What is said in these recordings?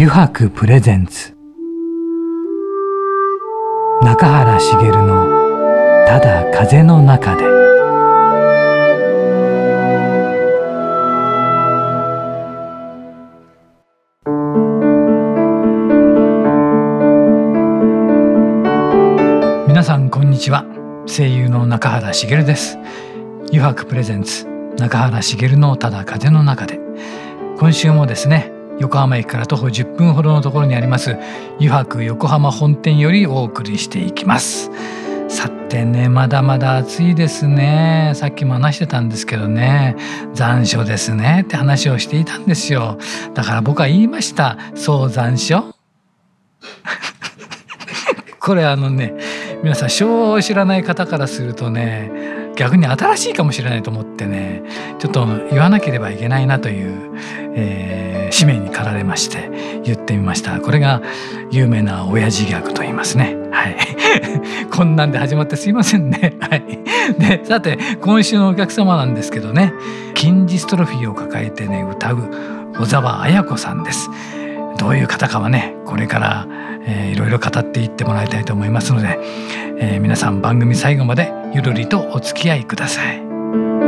油白プレゼンツ。中原茂の「ただ風の中で」皆さんこんにちは。声優の中原茂です。油白プレゼンツ中原茂のただ風の中で。今週もですね横浜駅から徒歩10分ほどのところにあります油白横浜本店よりお送りしていきます。さてねまだまだ暑いですね。さっきも話してたんですけどね残暑ですねって話をしていたんですよ。だから僕は言いました。そう残暑？これあのね皆さん昭和を知らない方からするとね逆に新しいかもしれないと思ってねちょっと言わなければいけないなという、えー、使命に駆られまして言ってみました。これが有名な親父ギャグと言いますね。はい。こんなんで始まってすいませんね。はい。でさて今週のお客様なんですけどね。筋ジストロフィーを抱えてね歌う小沢彩子さんです。どういう方かはねこれからえー、いろいろ語っていってもらいたいと思いますので、えー、皆さん番組最後までゆるりとお付き合いください。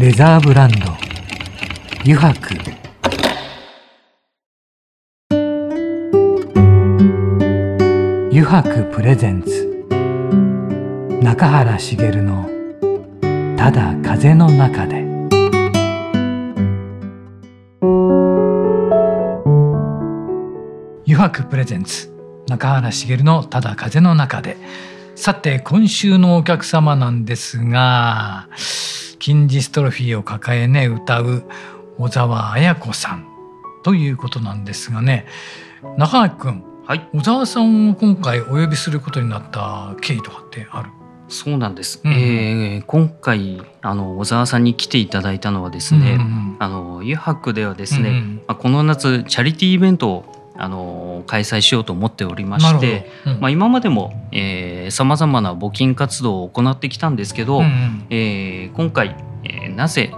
レザーブランド。油白。油白プレゼンツ。中原茂の「ただ風の中で」油白プレゼンツ。中原茂のただ風の中で。さて今週のお客様なんですが金ジストロフィーを抱えね歌う小沢彩子さん。ということなんですがね中原君、はい、小沢さんを今回お呼びすることになった経緯とかってある？そうなんです、うん、えー、今回あの小沢さんに来ていただいたのはですね、うんうん、あの油白ではですね、うんうん、まあ、この夏チャリティーイベントをあの開催しようと思っておりまして、うん、まあ、今までもさまざまな募金活動を行ってきたんですけど、うんうん、えー、今回、えー、なぜ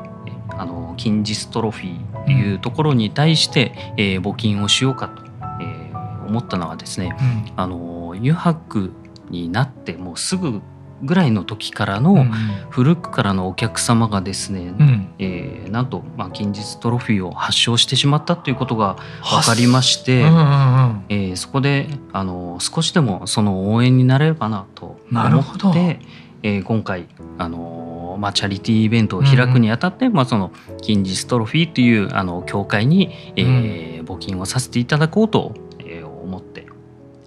あの金ジストロフィーというところに対して、うん、えー、募金をしようかと、えー、思ったのはですね、うん、あの油白になってもうすぐぐらいの時からの古くからのお客様がですね、うん、えー、なんと、まあ、近日トロフィーを発症してしまったということが分かりまして、うんうんうん、えー、そこであの少しでもその応援になれればなと思って、えー、今回あの、まあ、チャリティーイベントを開くにあたって、うん、まあ、その近日トロフィーというあの協会に、えー、募金をさせていただこうと、えー、思って、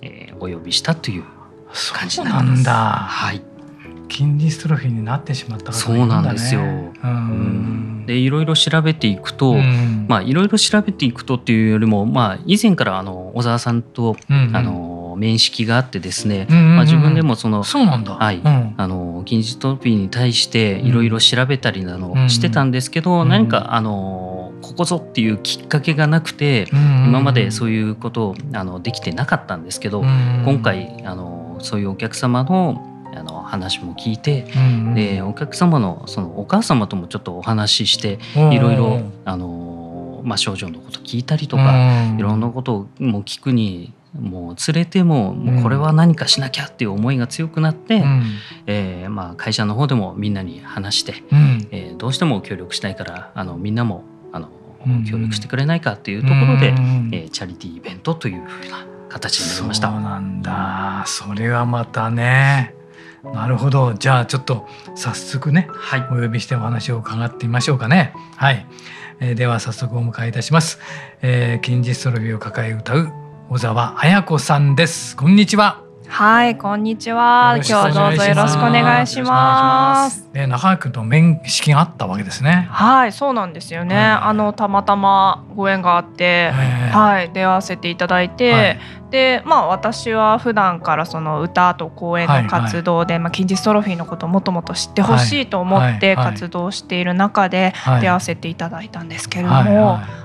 えー、お呼びしたという感じなんだ。はい金リストロフィーになってしまった方がね、そうなんですよ。うん、でいろいろ調べていくと、うん、まあいろいろ調べていくとっていうよりも、まあ以前からあの小沢さんと、うんうん、あの面識があってですね、うんうんうん、まあ自分でもそのそうなんだ、はい、うん、あの金リストロフィーに対していろいろ調べたりなどしてたんですけど、うん、何かあのここぞっていうきっかけがなくて、うんうん、今までそういうことをあのできてなかったんですけど、うんうん、今回あのそういうお客様のあの話も聞いて、うんうん、でお客様のそのお母様ともちょっとお話ししていろいろあの、まあ、症状のこと聞いたりとか、いろんなことも聞くにもう連れてももうこれは何かしなきゃっていう思いが強くなって、うん、えー、まあ、会社の方でもみんなに話して、うん、えー、どうしても協力したいからあのみんなもあの協力してくれないかっていうところで、うん、えー、チャリティーイベントというふうな形になりました。そうなんだ。それはまたねなるほど。じゃあちょっと早速ね、はい、お呼びしてお話を伺ってみましょうかね。はい、えー、では早速お迎えいたします、えー、金ジストロフィーを抱え歌う小沢彩子さんです。こんにちは。はい、こんにちは。今日はどうぞよろしくお願いします。で、中川君と面識があったわけですね。はい、そうなんですよね。あのたまたまご縁があって、はい、出会わせていただいて、はい、でまあ私は普段からその歌と公演の活動で、まあ、近日トロフィーのことをもっともっと知ってほしいと思って活動している中で出会わせていただいたんですけれども、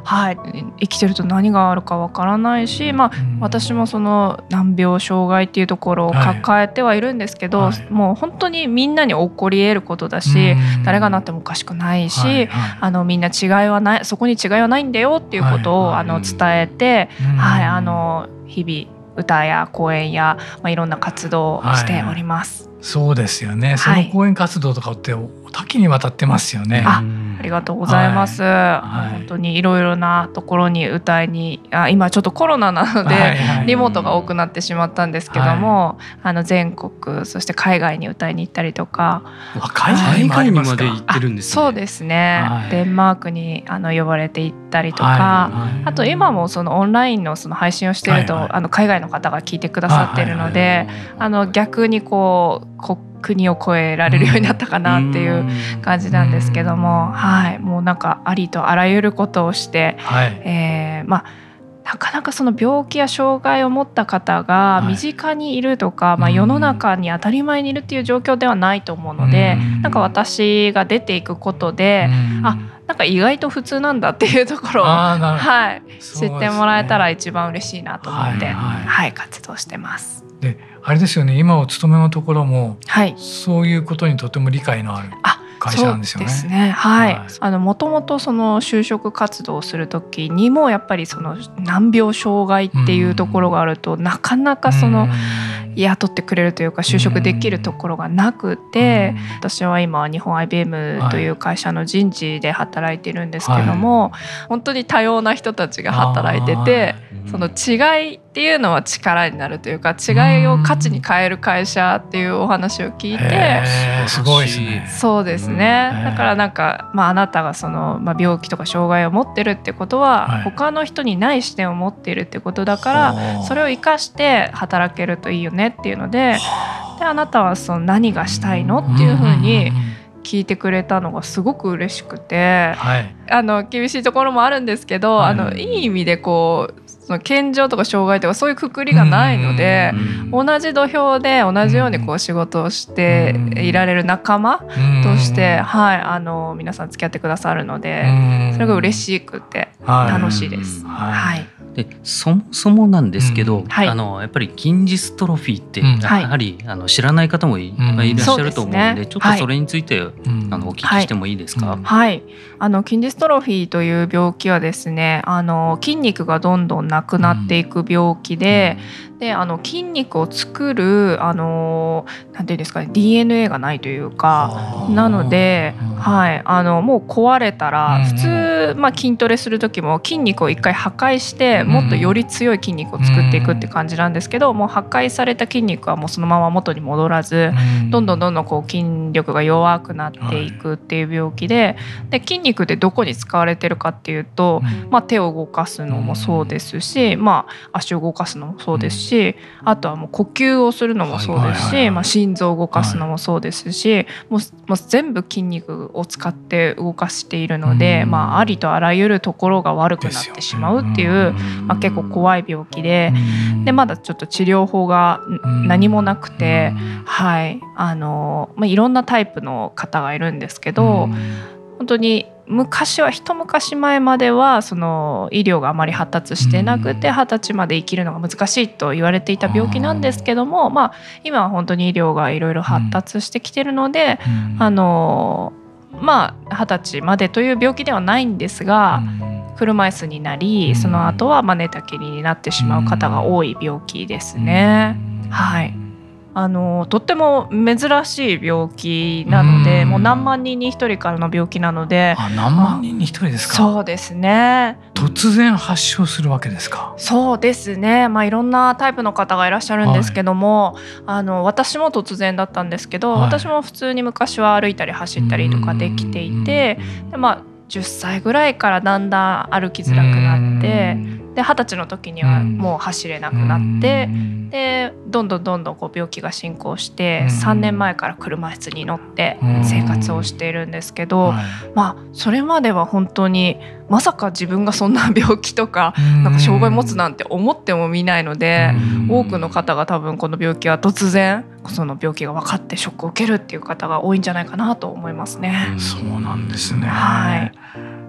はい、はい、生きてると何があるかわからないし、まあ、私もその難病障害っていうところを抱えてはいるんですけど、もう本当にみんなに起こり得ることだし、誰がなってもおかしくないし、あのみんな違いはないそこに違いはないんだよっていうことを、あの伝えて、はいあの日々歌や講演や、まあ、いろんな活動をしております。はい、そうですよね。その講演活動とかって多岐にわたってますよね。あありがとうございます。はい、本当にいろいろなところに歌いにあ今ちょっとコロナなので、はいはい、リモートが多くなってしまったんですけども、はい、あの全国そして海外に歌いに行ったりとか、海外にまで行ってるんです、ね、そうですね。デンマークにあの呼ばれて行ったりとか、あと今もそのオンラインのその配信をしていると、はいはい、あの海外の方が聞いてくださっているので、あの逆にこう国国を越えられるようになったかなっていう感じなんですけども、はい、もうなんかありとあらゆることをして、はい、えー、まあなかなかその病気や障害を持った方が身近にいるとか、はい、まあ、世の中に当たり前にいるっていう状況ではないと思うので、ん。なんか私が出ていくことで、あなんか意外と普通なんだっていうところを、はい、知ってもらえたら一番嬉しいなと思って、はい、はい。はい、活動してます。であれですよね今お勤めのところも、はい、そういうことにとても理解のある。会社なんですよね。ですね。はい。はい、あのもともとその就職活動をする時にもやっぱりその難病障害っていうところがあると、なかなかその雇ってくれるというか就職できるところがなくて、私は今日本 IBM という会社の人事で働いてるんですけども、はい、本当に多様な人たちが働いてて、その違いっていうのは力になるというか違いを価値に変える会社っていうお話を聞いてすごいですね。そうですね。だからなんか、まあ、あなたがその、まあ、病気とか障害を持ってるってことは、他の人にない視点を持っているってことだからそれを生かして働けるといいよねっていうのでであなたはその何がしたいのっていうふうに聞いてくれたのがすごく嬉しくて、はい、あの厳しいところもあるんですけど、あのいい意味でこうその健常とか障害とかそういうくくりがないので、同じ土俵で同じようにこう仕事をしていられる仲間として、はい、あの皆さん付き合ってくださるので、それが嬉しくて楽しいです。はいでそもそもなんですけど、うんはい、あのやっぱり近日トロフィーって、やはりあの知らない方もい,、らっしゃると思うので、ね、ちょっとそれについて、はい、あのお聞きしてもいいですか？はい、あの近日トロフィーという病気はですね、あの筋肉がどんどんなくなっていく病気で、であの筋肉を作るあのなんていうんですかね DNA がないというかなので、はい、あのもう壊れたら普通、まあ、筋トレする時も筋肉を一回破壊してもっとより強い筋肉を作っていくって感じなんですけどもう破壊された筋肉はもうそのまま元に戻らずどんどんどんどんこう筋力が弱くなっていくっていう病気でで筋肉ってどこに使われてるかっていうと、まあ、手を動かすのもそうですし、まあ、足を動かすのもそうですししあとはもう呼吸をするのもそうですし、まあ、心臓を動かすのもそうですし、もうもう全部筋肉を使って動かしているので、まあ、ありとあらゆるところが悪くなってしまうっていう、まあ、結構怖い病気ででまだちょっと治療法が何もなくて、はい。あのまあ、いろんなタイプの方がいるんですけど。本当に昔は一昔前まではその医療があまり発達してなくて二十歳まで生きるのが難しいと言われていた病気なんですけども、まあ、今は本当に医療がいろいろ発達してきてるので、あのまあ二十歳までという病気ではないんですが。車椅子になりその後はまあ寝たきりになってしまう方が多い病気ですね。はいあのとっても珍しい病気なのでもう何万人に1人からの病気なのであ何万人に1人ですか？そうですね。突然発症するわけですか？そうですね。まあいろんなタイプの方がいらっしゃるんですけども、はい、あの私も突然だったんですけど、はい、私も普通に昔は歩いたり走ったりとかできていてでまあ10歳ぐらいからだんだん歩きづらくなってでで二十歳の時にはもう走れなくなって、でどんどんどんどんこう病気が進行して、3年前から車椅子に乗って生活をしているんですけど、まあそれまでは本当にまさか自分がそんな病気とかなんか障害持つなんて思ってもみないので多くの方が多分この病気は突然その病気が分かってショックを受けるっていう方が多いんじゃないかなと思いますね。そうなんですね、はい、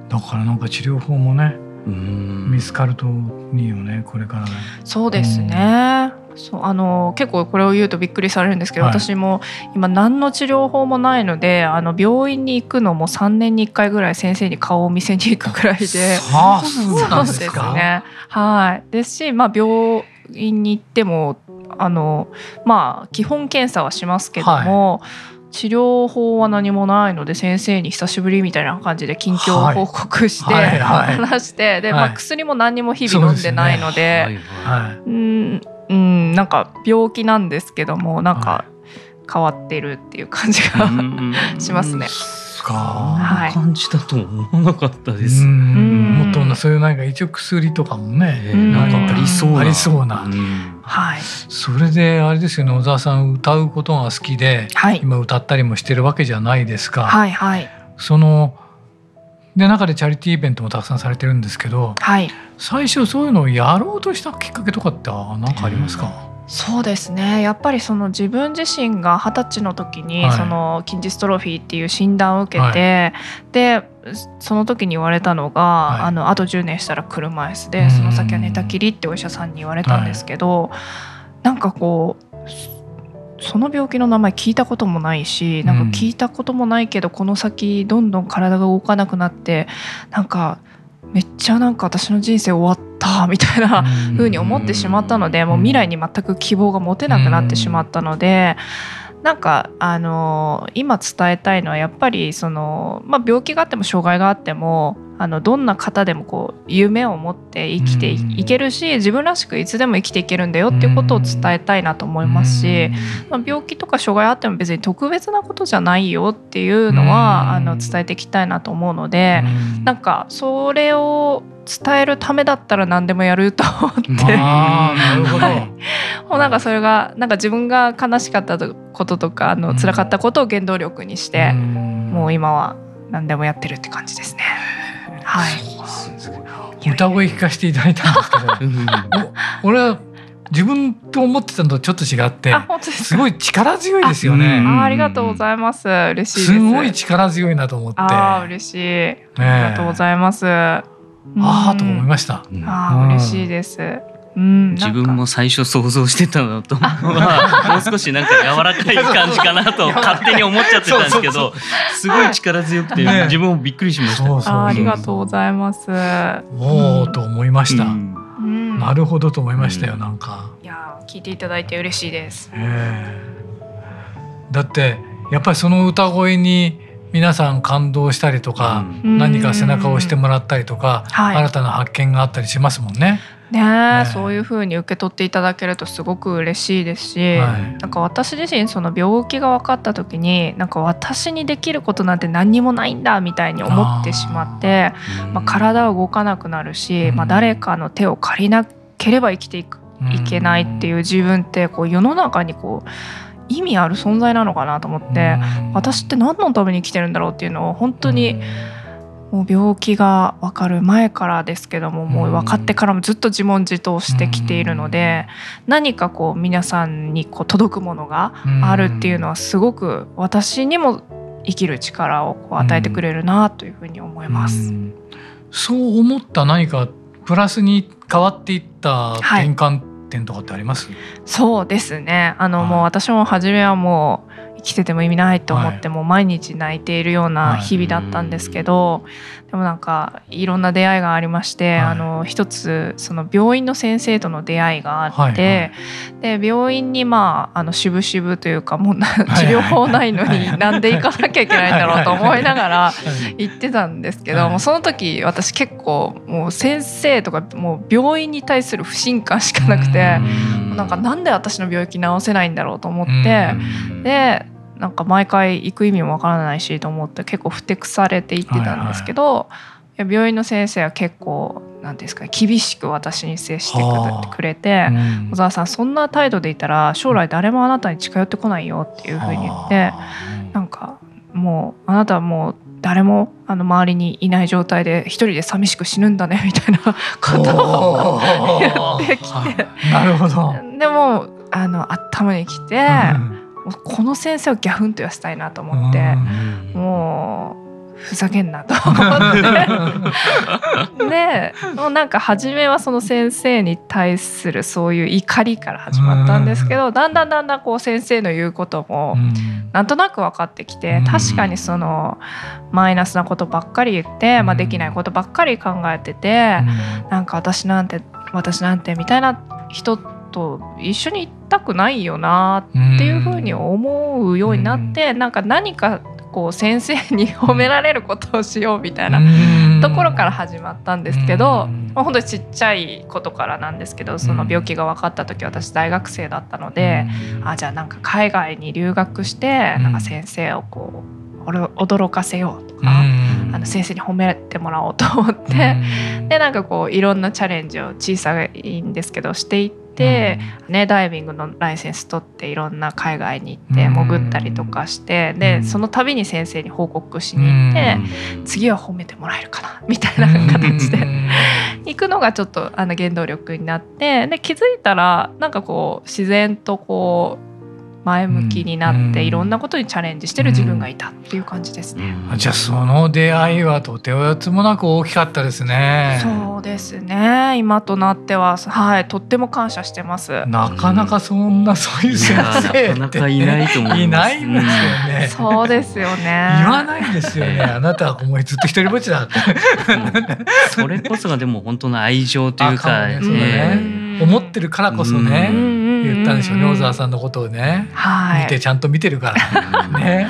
だからなんか治療法もね見つかるといいよねこれから。ね。そうですね、そうあの結構これを言うとびっくりされるんですけど、はい、私も今何の治療法もないのであの病院に行くのも3年に1回ぐらい先生に顔を見せに行くぐらいで。そうですね。はい。ですし、まあ、病院に行ってもあのまあ基本検査はしますけども、はい治療法は何もないので先生に久しぶりみたいな感じで近況報告して、話してで、まあ、薬も何にも日々飲んでないのでうん。うん。なんか病気なんですけどもなんか変わってるっていう感じがしますね。か、はい、感じだと思わなかったです。もっとそういうなんか一応薬とかもね、なんかありそうありそうな。はい。それであれですよね小沢さん歌うことが好きで、はい、今歌ったりもしてるわけじゃないですか。はいはい。そので中でチャリティーイベントもたくさんされてるんですけど、はい、最初そういうのをやろうとしたきっかけとかって何かありますか、そうですね。やっぱりその自分自身が二十歳の時に、その筋ジストロフィーっていう診断を受けて、はい、でその時に言われたのが、はい、あのあと10年したら車椅子でその先は寝たきりってお医者さんに言われたんですけど、はい、なんかこうその病気の名前聞いたこともないしなんか聞いたこともないけど、この先どんどん体が動かなくなってなんかめっちゃなんか私の人生終わったみたいな風に思ってしまったのでもう未来に全く希望が持てなくなってしまったので。なんかあの今伝えたいのはやっぱりその、まあ、病気があっても障害があってもあのどんな方でもこう夢を持って生きていけるし自分らしくいつでも生きていけるんだよっていうことを伝えたいなと思いますし、まあ、病気とか障害あっても別に特別なことじゃないよっていうのはあの伝えていきたいなと思うのでなんかそれを伝えるためだったら何でもやると思って。あなるほど、はい、もうなんかそれがなんか自分が悲しかったこととかあの辛かったことを原動力にして、もう今は何でもやってるって感じですね。はい、歌声聞かせていただいたんですけど。俺は自分と思ってたのとちょっと違ってすごい力強いですよね。あありがとうございます。嬉しいす。ごい力強いなと思って。あ嬉しい、ありがとうございます。ああと思いました、あ嬉しいですうん、自分も最初想像してたのともう少しなんか柔らかい感じかなと勝手に思っちゃってたんですけどすごい力強くて、ね、自分もびっくりしました。ありがとうございます。おおと思いました、うん。なるほどと思いましたよ、なんか。いや聞いていただいて嬉しいです。だってやっぱりその歌声に皆さん感動したりとか、何か背中を押してもらったりとか、新たな発見があったりしますもんね。ね、そういうふうに受け取っていただけるとすごく嬉しいですし、はい、なんか私自身その病気が分かった時になんか私にできることなんて何にもないんだみたいに思ってしまってまあ、体は動かなくなるし、まあ、誰かの手を借りなければ生きていくいけないっていう自分ってこう世の中にこう意味ある存在なのかなと思って私って何のために生きてるんだろうっていうのを本当に。もう病気が分かる前からですけどももう分かってからもずっと自問自答してきているので何かこう皆さんにこう届くものがあるっていうのはすごく私にも生きる力をこう与えてくれるなというふうに思います。うそう思った何かプラスに変わっていった転換点とかってあります、はい、そうですね。あの、はい、もう私も初めはもう生きてても意味ないと思って、もう毎日泣いているような日々だったんですけど、でもなんかいろんな出会いがありまして、あの一つその病院の先生との出会いがあって、で病院にまああの渋々というかもう治療法ないのになんで行かなきゃいけないんだろうと思いながら行ってたんですけど、もうその時私結構もう先生とかもう病院に対する不信感しかなくて、なんかなんで私の病気治せないんだろうと思って、でなんか毎回行く意味もわからないしと思って結構ふてくされて行ってたんですけど、はいはい、病院の先生は結構なんですか厳しく私に接してくれて、小沢さんそんな態度でいたら将来誰もあなたに近寄ってこないよっていうふうに言ってなんかもうあなたはもう誰もあの周りにいない状態で一人で寂しく死ぬんだね みたいなことを言ってきて。なるほど。でもあの頭にきて、うん、この先生をギャフンと言わせたいなと思って、うん、もうふざけんなと思って。でもうなんか初めはその先生に対するそういう怒りから始まったんですけどだんだんだんだんこう先生の言うこともなんとなく分かってきて確かにそのマイナスなことばっかり言って、まあ、できないことばっかり考えててなんか私なんて私なんてみたいな人と一緒にいたくないよなっていうふうに思うようになってなんか何かこう先生に褒められることをしようみたいなところから始まったんですけど、まあ、本当にちっちゃいことからなんですけどその病気が分かった時私大学生だったのであじゃあなんか海外に留学してなんか先生をこう驚かせようとかあの先生に褒めてもらおうと思ってでなんかこういろんなチャレンジを小さいんですけどしていって。ね、ダイビングのライセンス取っていろんな海外に行って潜ったりとかして、でその度に先生に報告しに行って、次は褒めてもらえるかなみたいな形で。行くのがちょっとあの原動力になってで気づいたらなんかこう自然とこう前向きになっていろんなことにチャレンジしてる自分がいたっていう感じですね。じゃあその出会いはとてつもなく大きかったですね。そうですね。今となってははいとっても感謝してます。なかなかそんなそういう先生なかなかいないと思います。いないんですよね。そうですよね。言わないんですよね。あなたはもうずっと一人ぼっちだって。それこそがでも本当の愛情というか、ね、思ってるからこそね。言ったんでしょうね小沢さんのことをね、はい、見てちゃんと見てるから。ね。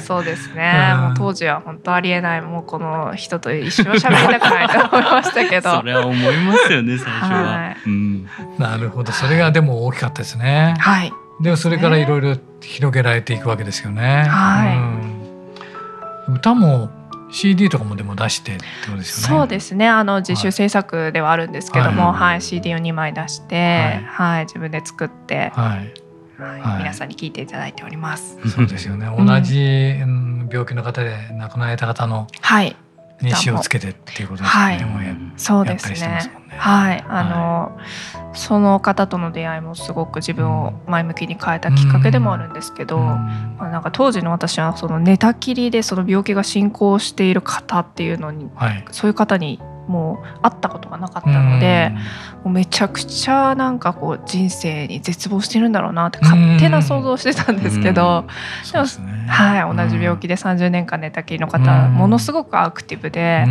そうですね、うん、もう当時は本当ありえないもうこの人と一生喋りたくないと思いましたけど。それは思いますよね最初は、はい、うん、なるほどそれがでも大きかったですね。はい。でもそれからいろいろ広げられていくわけですよね。はい、うん、歌も CD とかもでも出してってことですよね。そうですね。あの自主制作ではあるんですけども、はい、はい、CD を2枚出して、はい、はい、自分で作って、はい、はい、皆さんに聞いていただいております。そうですよね。同じ病気の方で亡くなられた方の、はい、に詞をつけてっていうことですね。はい、そうですね。はい、あの、その方との出会いもすごく自分を前向きに変えたきっかけでもあるんですけど、まあ、なんか当時の私はその寝たきりでその病気が進行している方っていうのに、はい、そういう方にもう会ったことがなかったので、もうめちゃくちゃなんかこう人生に絶望してるんだろうなって勝手な想像してたんですけど、でも、はい、同じ病気で30年間寝たきりの方、ものすごくアクティブで、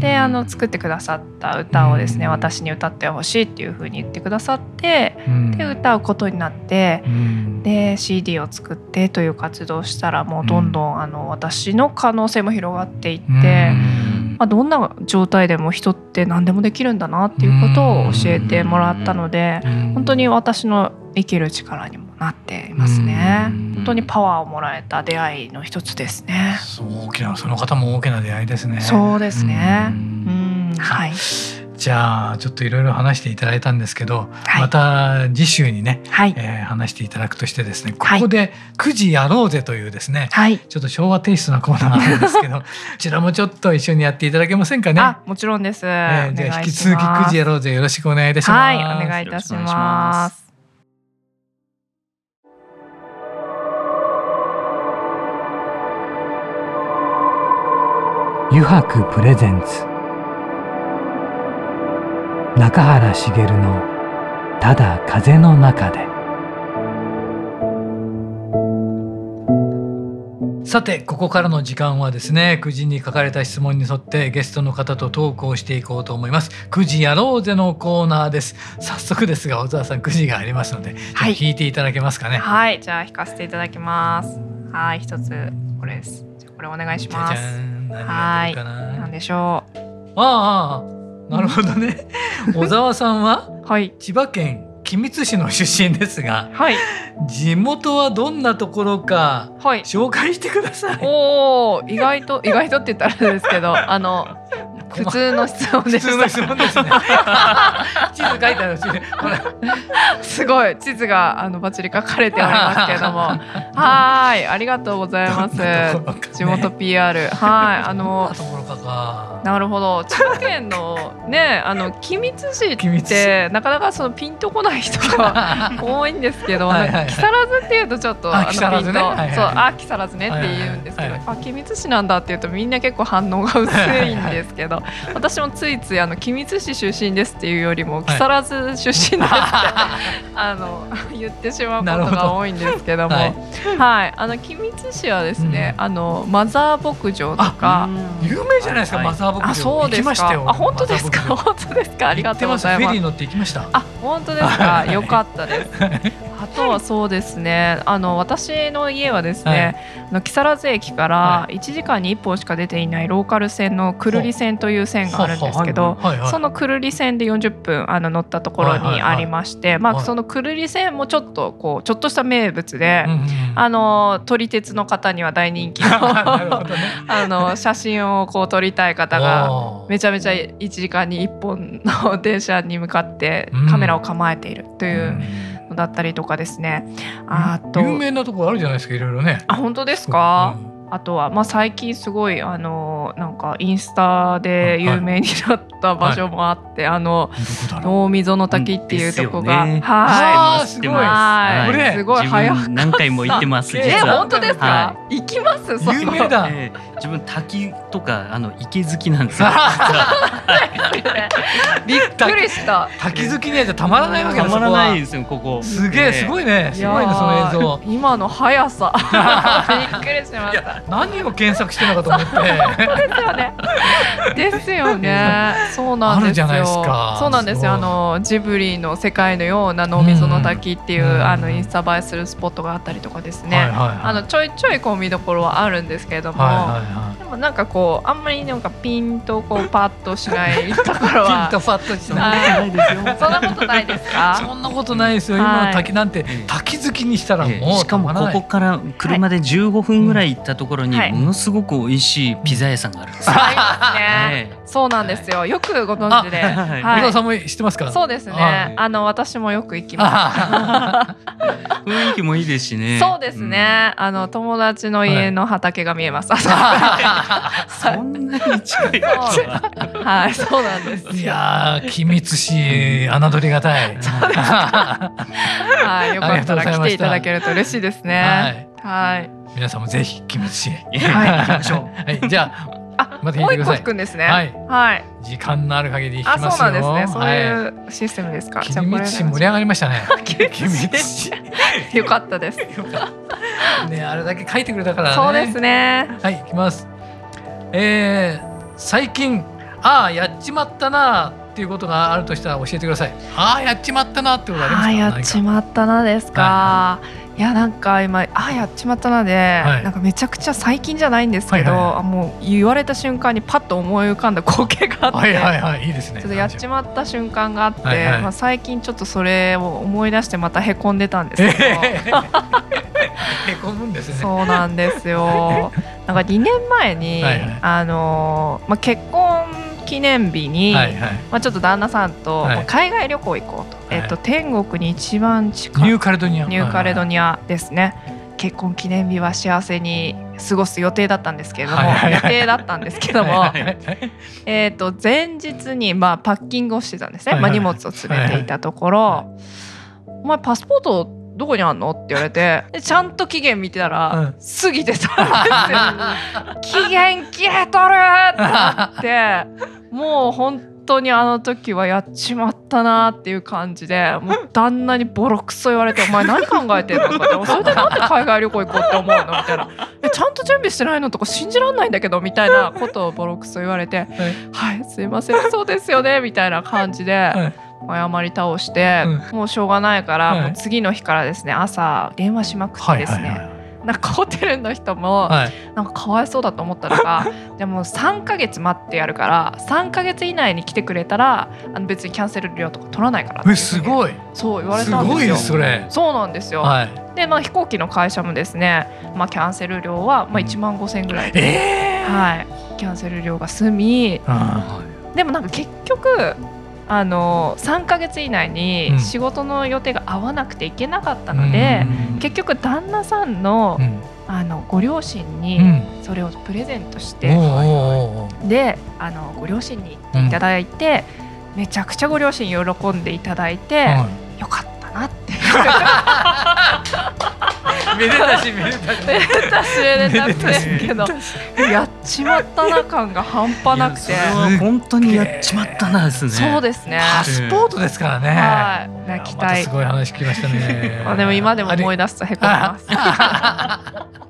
であの作ってくださった歌をですね、私に歌ってほしいっていうふうに言ってくださって、で歌うことになって、で CD を作ってという活動をしたらもうどんどんあの私の可能性も広がっていって。まあ、どんな状態でも人って何でもできるんだなっていうことを教えてもらったので本当に私の生きる力にもなっていますね。本当にパワーをもらえた出会いの一つですね。そう大きなその方も大きな出会いですね。そうですね。うんはい。じゃあちょっといろいろ話していただいたんですけど、はい、また次週にね、はい、えー、話していただくとしてですねここで「9時やろうぜ」というですね、はい、ちょっと昭和テイストなコーナーなんですけど こちらもちょっと一緒にやっていただけませんかね？もちろんです、えー、じゃあ引き続き「9時やろうぜ」よろしくお願いいたします。はい、お願いいたします。油白プレゼンツ中原茂の「ただ風の中で」さてここからの時間はですね9時に書かれた質問に沿ってゲストの方とトークをしていこうと思います。9時やろうぜのコーナーです。早速ですが小沢さん9時がありますので、はい、聞いていただけますかね。はい。じゃあ弾かせていただきます。はい。一つこれです。これお願いします。はい。何でしょう。ああなるほどね。小沢さんは、はい、千葉県君津市の出身ですが、はい、地元はどんなところか、はい、紹介してください。おお、意外と意外とって言ったらですけど、あの普通の質問で普通の質問ですね。地図書いてあるしすごい。地図があのバッチリ書かれておりますけれども。はい。ありがとうございます。地元 PR はい。あのところかか。なるほど。千葉県のねあの君津市ってなかなかそのピンとこない人が 多いんですけどはいはいはい。木更津っていうとちょっとあの木更津ね。はいはいそうあ木更津ねって言うんですけど、はいはい。あ君津市なんだって言うとみんな結構反応が薄いんですけど私もついついあの君津市出身ですっていうよりも木更津出身ですって、あの言ってしまうことが多いんですけども。なはるい、あの君津市はですね、あのマザー牧場とか有名じゃないですか、はいマザー牧場。あそうです行きましたよ。かあ本当ですか？本当ですか？ありがとうございます。フェリー乗って行きました。あ本当ですか？よかったです。あとはそうですね。あの私の家はですね、あの木更津駅から1時間に1本しか出ていないローカル線の久留里線という線があるんですけど、その久留里線で40分あの乗ったところにありまして、まあ、はいその久留里線もちょっとこうちょっとした名物で、あの撮り鉄の方には大人気の あの写真をこう撮りたい方がめちゃめちゃ1時間に1本の電車に向かってうん。カメラを構えているというのだったりとかですね。あと有名なところあるじゃないですかいろいろね。あ本当ですか、うん。あとは、まあ、最近すごいあのなんかインスタで有名になった場所もあって、あのどこだろ大溝の滝っていうとこが、ね。はあー知ってます。はい。これすごい早く自分何回も行ってますい。え実は。本当ですか、は行きます？そこ有名だ。ええ自分滝とかあの池好きなんですよ びっくりした。滝好きにはじゃたまらないわけだたまらないそですよここすげえすごいいねすごいねその映像今の速さ びっくりしまいした。や何を検索してるのかと思ってですよね。ですよね。そうなんですよ。あるじゃないですかそうなんですよ。あのジブリの世界のような脳みその滝っていう、うんあのインスタ映えするスポットがあったりとかですね。あのちょいちょいこう見どころはあるんですけれども。でもなんかこうあんまりなんかピンとこうパッとしないところいピンはとパッとしそんなないことないですよ。そんなことないですか？そんなことないですよ。はい。今の滝なんてええ。滝好きにしたらええ。もうしかもこたまらない。こから車で15分ぐらい行ったところにはい。ものすごく美味しいピザ屋さんがあるんですよ。ね。えそうなんですよ。よくご存知で。小田さんも知ってますか？そうですね。はい。あの私もよく行きます。雰囲気もいいですしね。そうですね。あの友達の家の畑が見えます。うん。そんなに近いは。はい、そうなんですよ。いやー機密し侮りがたいはい、よかったら来ていただけると嬉しいですね。はい。皆さんもぜひ機密しはい行きましょう。はいじゃあ、またもう一個聞いてください引くんですね。はいはい。あ時間のある限りあ、聞きますよそうなんですね。そうはいいうシステムですか。機密し盛り上がりましたね 機密し よかったです。ねあれだけ書いてくれたからね。そうですね。はい行きます。えー、最近ああやっちまったなっていうことがあるとしたら教えてください。ああやっちまったなってことありますか？あ、やっちまったなですか。いやなんか今あやっちまったなで、はい。なんかめちゃくちゃ最近じゃないんですけど、はいはい。もう言われた瞬間にパッと思い浮かんだ光景があって、はいはいはいいいですね。ちょっとやっちまった瞬間があって、は。いはいまあ、最近ちょっとそれを思い出してまたへこんでたんですけど、へこむんですね。そうなんですよ。なんか2年前に、はいはい。あのーまあ、結婚記念日に、はいはい。まあ、ちょっと旦那さんと、海外旅行行こうと、はい。えっと天国に一番近い。ニューカレドニア。ニューカレドニニアですね。結婚記念日は幸せに過ごす予定だったんですけれども、はいはいはい。予定だったんですけども、えっと前日にまあパッキングをしてたんですね、はいはいまあ、荷物を詰めていたところ「お前パスポートどこにあんの?」って言われてでちゃんと期限見てたら、うん過ぎてたんですよ。期限切れとるってなってもう本当にあの時はやっちまったなっていう感じでもう旦那にボロクソ言われて「お前何考えてんの?」とかって「それでなんで海外旅行行こうって思うの?」みたいな「えちゃんと準備してないの?」とか信じらんないんだけど？みたいなことをボロクソ言われて「はいすいませんそうですよね」みたいな感じで。謝り倒して、もうしょうがないから、はい。もう次の日からですね朝電話しまくってですね、はいはいはいなんかホテルの人も、はい。なんかかわいそうだと思ったのがじゃあもう3ヶ月待ってやるから3ヶ月以内に来てくれたらあの別にキャンセル料とか取らないからえすごい。そう言われたんですよ。ですそれ。そうなんですよ、はい。で、まあ、飛行機の会社もですね、まあ、キャンセル料はまあ1万5千円ぐらいで、ええはい、キャンセル料が済みでもなんか結局あの3か月以内に仕事の予定が合わなくていけなかったので、うん、結局旦那さんのうん、あのご両親にそれをプレゼントして、うん、であのご両親に行っていただいて、めちゃくちゃご両親喜んでいただいて、よかったなってめでたしめでたし。めでたしめでたくてけどやっちまったな感が半端なくて。本当にやっちまったなですね。そうですね。パスポートですからね。はい。泣きたいすごい話聞きましたね。あでも今でも思い出すとへこみます。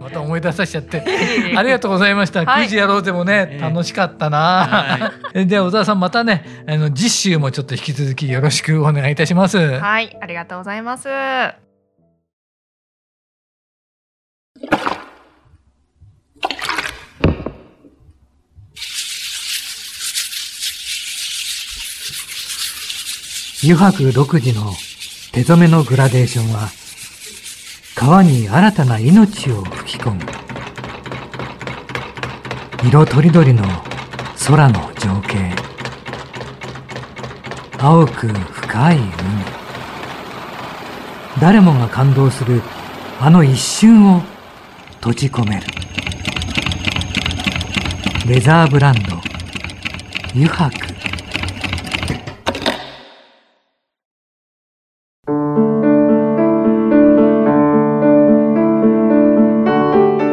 また思い出させちゃって。ありがとうございました、クイズやろうでもね、楽しかったな、で小沢さんまたねあの実習もちょっと引き続きよろしくお願いいたします。はい。ありがとうございます油白独自の手染めのグラデーションは川に新たな命を吹き込む。色とりどりの空の情景。青く深い海。誰もが感動するあの一瞬を閉じ込める。レザーブランド油白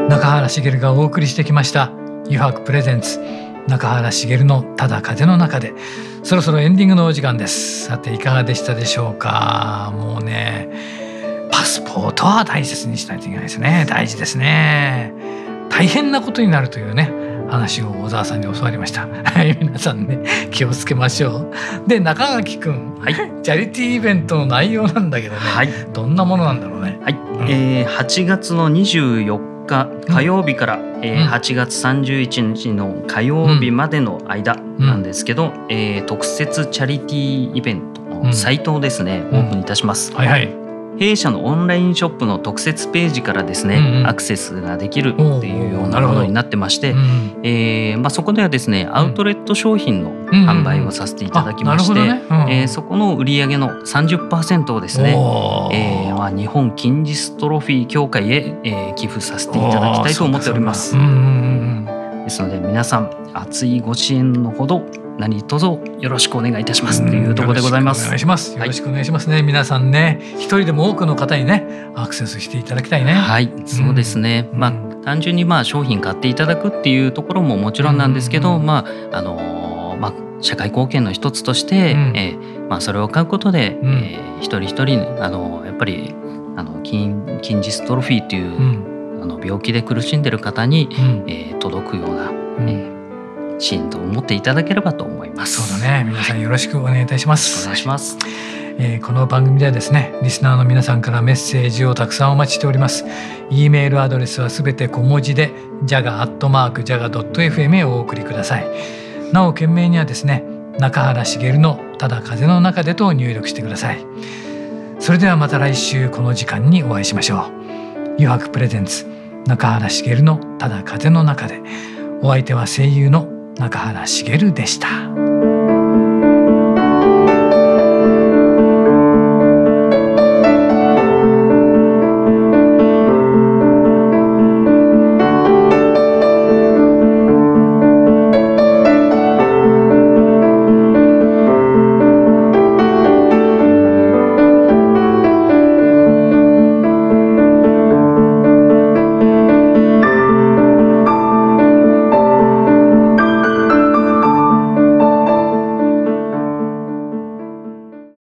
中原茂がお送りしてきました油白プレゼンツ。中原茂のただ風の中でそろそろエンディングのお時間です。さていかがでしたでしょうか？もうねパスポートは大切にしないといけないですね。大事ですね。大変なことになるというね話を小沢さんに教わりました。は い皆さんね気をつけましょう。で中垣くん、はい、チャリティーイベントの内容なんだけどね、はい、どんなものなんだろうね？はい、うん、えー、8月の24日火曜日から、うん、えー、8月31日の火曜日までの間なんですけど、うん、えー、特設チャリティーイベントのサイトをですね、オープンいたします。はいはい弊社のオンラインショップの特設ページからですね、うんうん、アクセスができるっていうようなものになってまして、うん、えー、まあ、そこではですねアウトレット商品の販売をさせていただきまして、ね。うん、えー、そこの売り上げの30%をですね、えーまあ、日本筋ジストロフィー協会へ、えー、寄付させていただきたいと思っております。ですので皆さん熱いご支援のほど何卒よろしくお願いいたしますというところでございます。お願いします。よろしくお願いしますね。はい、皆さんね、一人でも多くの方にね、アクセスしていただきたいね。はい、そうですね。うん、まあ単純にまあ商品買っていただくっていうところももちろんなんですけど、うん、まああのまあ社会貢献の一つとして、うん、えー、まあそれを買うことで、うん、えー、一人一人あのやっぱりあの筋筋ジストロフィーという、あの病気で苦しんでる方に、うん、えー、届くような、えー支援と思っていただければと思います。そうだね。皆さんよろしくお願いいたします。お願いします、えー、この番組ではですねリスナーの皆さんからメッセージをたくさんお待ちしております。e メールアドレスはすべて小文字で jaga.jaga.fm へお送りください。なお件名にはですね中原茂のただ風の中でと入力してください。それではまた来週この時間にお会いしましょう余白プレゼンツ中原茂のただ風の中でお相手は声優の中原茂でした。